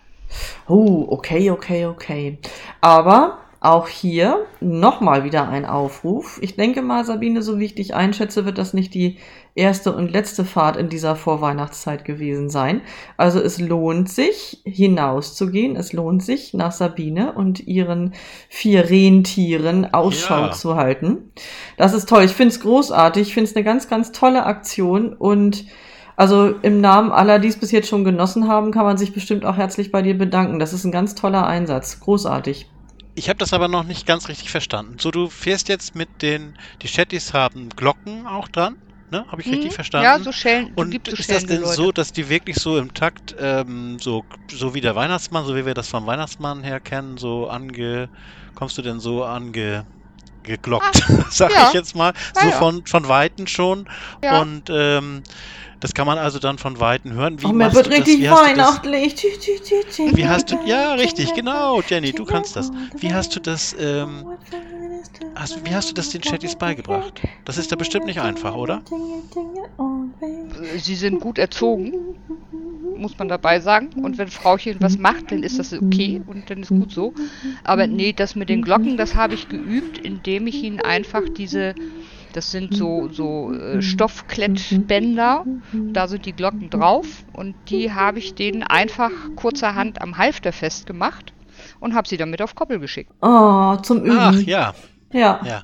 Oh, okay, okay, okay. Aber auch hier nochmal wieder ein Aufruf. Ich denke mal, Sabine, so wie ich dich einschätze, wird das nicht die erste und letzte Fahrt in dieser Vorweihnachtszeit gewesen sein. Also es lohnt sich, hinauszugehen. Es lohnt sich, nach Sabine und ihren vier Rentieren Ausschau Ja. zu halten. Das ist toll. Ich finde es großartig. Ich finde es eine ganz, ganz tolle Aktion und also im Namen aller, die es bis jetzt schon genossen haben, kann man sich bestimmt auch herzlich bei dir bedanken. Das ist ein ganz toller Einsatz. Großartig. Ich habe das aber noch nicht ganz richtig verstanden. So, du fährst jetzt mit den, die Chattys haben Glocken auch dran, ne? Habe ich richtig Mhm. verstanden? Ja, so Schellen, Und gibt so ist das denn so, dass die wirklich so im Takt, ähm, so, so wie der Weihnachtsmann, so wie wir das vom Weihnachtsmann her kennen, so ange, kommst du denn so ange, geglockt, sag ja. ich jetzt mal, so ja. von, von Weitem schon. Ja. Und ähm, das kann man also dann von Weitem hören. Wie Oh, mir wird du das? richtig Wie hast du das- weihnachtlich. Wie hast du, ja, richtig, genau, Jenny, du kannst das. Wie hast du das, ähm, hast, wie hast du das den Chatties beigebracht? Das ist ja bestimmt nicht einfach, oder? Sie sind gut erzogen, muss man dabei sagen. Und wenn Frauchen was macht, dann ist das okay und dann ist gut so. Aber nee, das mit den Glocken, das habe ich geübt, indem ich ihnen einfach diese, das sind so, so äh, Stoffklettbänder, da sind die Glocken drauf und die habe ich denen einfach kurzerhand am Halfter festgemacht und habe sie damit auf Koppel geschickt. Oh, zum Üben. Ach ja, ja. ja.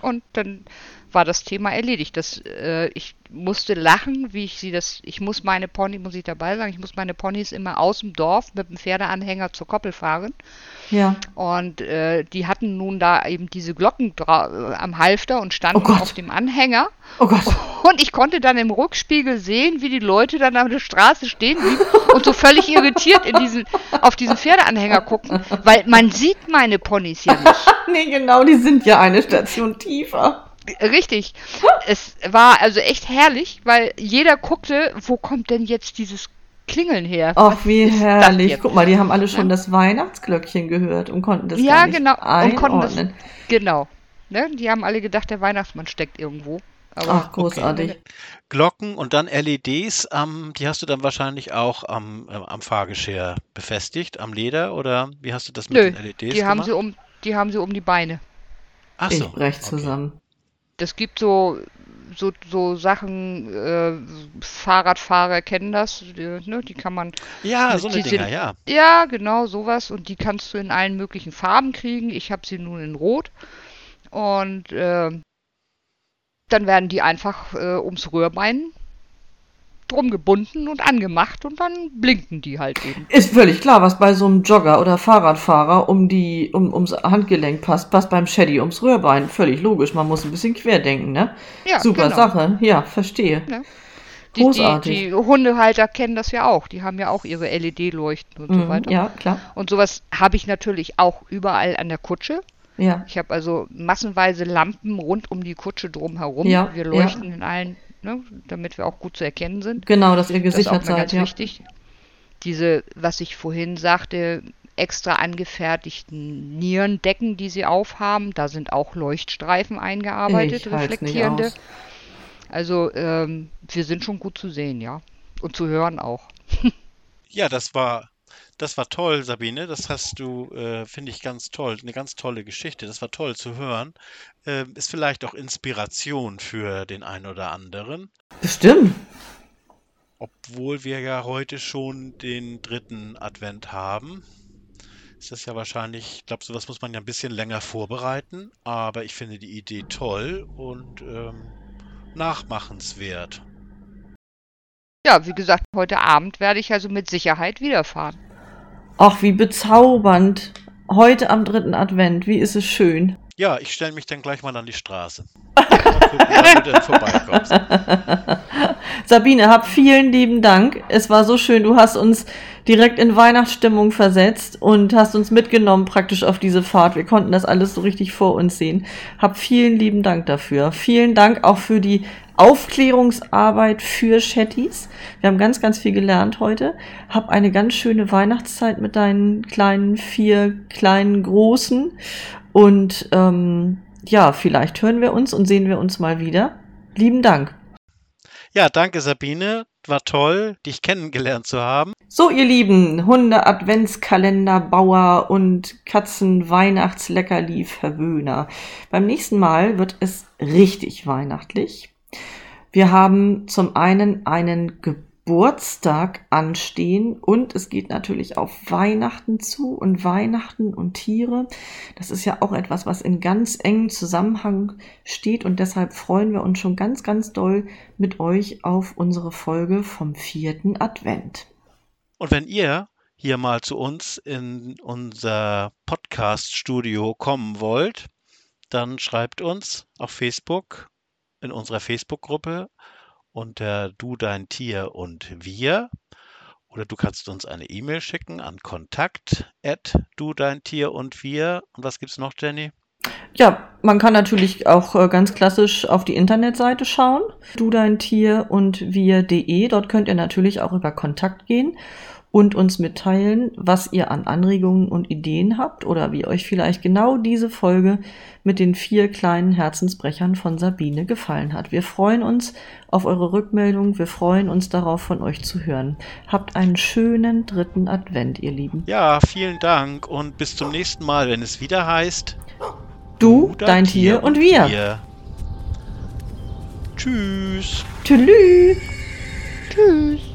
Und dann war das Thema erledigt. Das, äh, ich musste lachen, wie ich sie das, ich muss meine Pony, muss ich dabei sagen, ich muss meine Ponys immer aus dem Dorf mit dem Pferdeanhänger zur Koppel fahren. Ja. Und äh, die hatten nun da eben diese Glocken äh, am Halfter und standen Oh auf dem Anhänger. Oh Gott. Und ich konnte dann im Rückspiegel sehen, wie die Leute dann an der Straße stehen blieben und so völlig irritiert in diesen, auf diesen Pferdeanhänger gucken, weil man sieht meine Ponys ja nicht. Nee, genau, die sind ja eine Station tiefer. Richtig. Es war also echt herrlich, weil jeder guckte, wo kommt denn jetzt dieses Klingeln her? Ach, wie herrlich. Guck mal, die haben alle schon Ja. das Weihnachtsglöckchen gehört und konnten das Ja, gar nicht genau. Und konnten das, einordnen. genau. Ne? Die haben alle gedacht, der Weihnachtsmann steckt irgendwo. Aber Ach, großartig. Glocken und dann LEDs, ähm, die hast du dann wahrscheinlich auch am, äh, am Fahrgeschirr befestigt, am Leder oder wie hast du das mit Nö, den LEDs die haben gemacht? sie um, die haben sie um die Beine. Ach Ich so, brech okay. zusammen. Das gibt so, so, so Sachen, äh, Fahrradfahrer kennen das, die, ne? Die kann man Ja, so eine Dinger, ja. Ja, genau, sowas. Und die kannst du in allen möglichen Farben kriegen. Ich habe sie nun in Rot. Und äh, dann werden die einfach äh, ums Röhrbein drum gebunden und angemacht und dann blinken die halt eben. Ist völlig klar, was bei so einem Jogger oder Fahrradfahrer um die, um, ums Handgelenk passt, passt beim Shaddy ums Röhrbein. Völlig logisch. Man muss ein bisschen querdenken, ne? Ja, Super genau. Sache. Ja, verstehe. Die, die, Großartig. die Hundehalter kennen das ja auch. Die haben ja auch ihre LED-Leuchten und so Mhm, weiter. ja, klar. Und sowas habe ich natürlich auch überall an der Kutsche. Ja. Ich habe also massenweise Lampen rund um die Kutsche drumherum. Ja, wir ja. leuchten in allen, ne, damit wir auch gut zu erkennen sind. Genau, dass ihr Das ist auch gesichert mal seid, ganz ja. wichtig. Diese, was ich vorhin sagte, extra angefertigten Nierendecken, die sie aufhaben, da sind auch Leuchtstreifen eingearbeitet, Ich reflektierende. aus. Also ähm, wir sind schon gut zu sehen, ja. Und zu hören auch. Ja, das war, das war toll, Sabine. Das hast du, äh, finde ich, ganz toll. Eine ganz tolle Geschichte. Das war toll zu hören. Ähm, ist vielleicht auch Inspiration für den einen oder anderen. Bestimmt. Obwohl wir ja heute schon den dritten Advent haben, ist das ja wahrscheinlich, ich glaube, sowas muss man ja ein bisschen länger vorbereiten, aber ich finde die Idee toll und ähm, nachmachenswert. Ja, wie gesagt, heute Abend werde ich also mit Sicherheit wiederfahren. Ach, wie bezaubernd. Heute am dritten Advent. Wie ist es schön. Ja, ich stelle mich dann gleich mal an die Straße. Mal gucken, wann du denn vorbeikommst. Sabine, hab vielen lieben Dank. Es war so schön. Du hast uns direkt in Weihnachtsstimmung versetzt und hast uns mitgenommen praktisch auf diese Fahrt. Wir konnten das alles so richtig vor uns sehen. Hab vielen lieben Dank dafür. Vielen Dank auch für die Aufklärungsarbeit für Chatties. Wir haben ganz, ganz viel gelernt heute. Hab eine ganz schöne Weihnachtszeit mit deinen kleinen vier kleinen Großen. Und ähm, ja, vielleicht hören wir uns und sehen wir uns mal wieder. Lieben Dank. Ja, danke Sabine. War toll, dich kennengelernt zu haben. So, ihr Lieben, Hunde, Adventskalender, Bauer und Katzen, Weihnachtsleckerli, Verwöhner. Beim nächsten Mal wird es richtig weihnachtlich. Wir haben zum einen einen Geburtstag anstehen und es geht natürlich auf Weihnachten zu und Weihnachten und Tiere. Das ist ja auch etwas, was in ganz engem Zusammenhang steht und deshalb freuen wir uns schon ganz, ganz doll mit euch auf unsere Folge vom vierten Advent. Und wenn ihr hier mal zu uns in unser Podcast-Studio kommen wollt, dann schreibt uns auf Facebook in unserer Facebook-Gruppe unter Du, dein Tier und wir. Oder du kannst uns eine E-Mail schicken an kontakt du, dein Tier und wir. Und was gibt's noch, Jenny? Ja, man kann natürlich auch äh, ganz klassisch auf die Internetseite schauen. Du dein Tier und wir.de. Dort könnt ihr natürlich auch über Kontakt gehen und uns mitteilen, was ihr an Anregungen und Ideen habt oder wie euch vielleicht genau diese Folge mit den vier kleinen Herzensbrechern von Sabine gefallen hat. Wir freuen uns auf eure Rückmeldung. Wir freuen uns darauf, von euch zu hören. Habt einen schönen dritten Advent, ihr Lieben. Ja, vielen Dank und bis zum nächsten Mal, wenn es wieder heißt Du, dein, Tier, und wir. Tschüss. Tschüss. Tschüss.